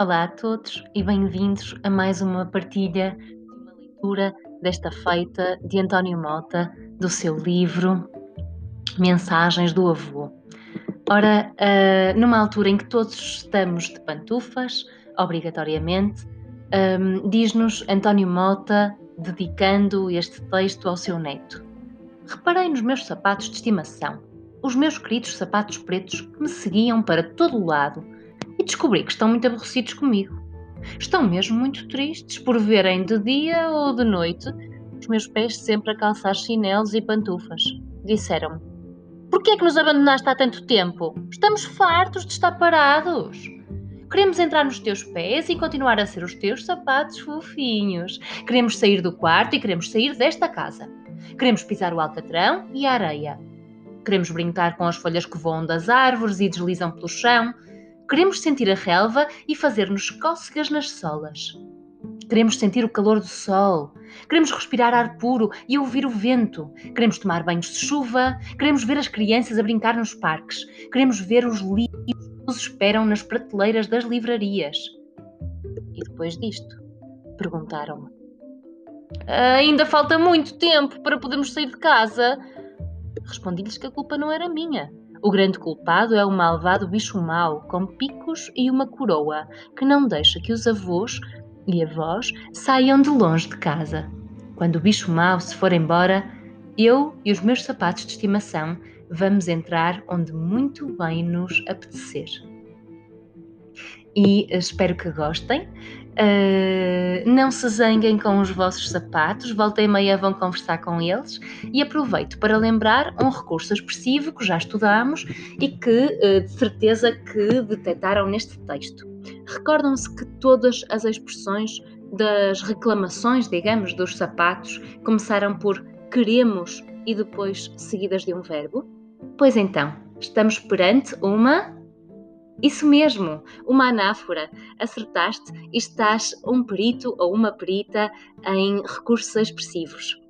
Olá a todos e bem-vindos a mais uma partilha de uma leitura desta feita de António Mota, do seu livro Mensagens do Avô. Ora, uh, numa altura em que todos estamos de pantufas, obrigatoriamente, um, diz-nos António Mota, dedicando este texto ao seu neto. Reparei nos meus sapatos de estimação, os meus queridos sapatos pretos que me seguiam para todo o lado e descobri que estão muito aborrecidos comigo. Estão mesmo muito tristes por verem de dia ou de noite os meus pés sempre a calçar chinelos e pantufas. Disseram-me: Por que é que nos abandonaste há tanto tempo? Estamos fartos de estar parados. Queremos entrar nos teus pés e continuar a ser os teus sapatos fofinhos. Queremos sair do quarto e queremos sair desta casa. Queremos pisar o alcatrão e a areia. Queremos brincar com as folhas que voam das árvores e deslizam pelo chão. Queremos sentir a relva e fazer-nos cócegas nas solas. Queremos sentir o calor do sol. Queremos respirar ar puro e ouvir o vento. Queremos tomar banhos de chuva. Queremos ver as crianças a brincar nos parques. Queremos ver os livros que nos esperam nas prateleiras das livrarias. E depois disto? Perguntaram-me. Ainda falta muito tempo para podermos sair de casa. Respondi-lhes que a culpa não era minha. O grande culpado é o malvado bicho mau, com picos e uma coroa, que não deixa que os avós e avós saiam de longe de casa. Quando o bicho mau se for embora, eu e os meus sapatos de estimação vamos entrar onde muito bem nos apetecer. E espero que gostem. Uh, não se zanguem com os vossos sapatos, volta e meia vão conversar com eles e aproveito para lembrar um recurso expressivo que já estudámos e que uh, de certeza que detectaram neste texto. Recordam-se que todas as expressões das reclamações, digamos, dos sapatos começaram por queremos e depois seguidas de um verbo? Pois então, estamos perante uma isso mesmo, uma anáfora. Acertaste e estás um perito ou uma perita em recursos expressivos.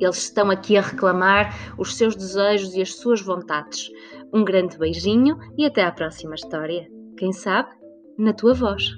Eles estão aqui a reclamar os seus desejos e as suas vontades. Um grande beijinho e até à próxima história. Quem sabe, na tua voz.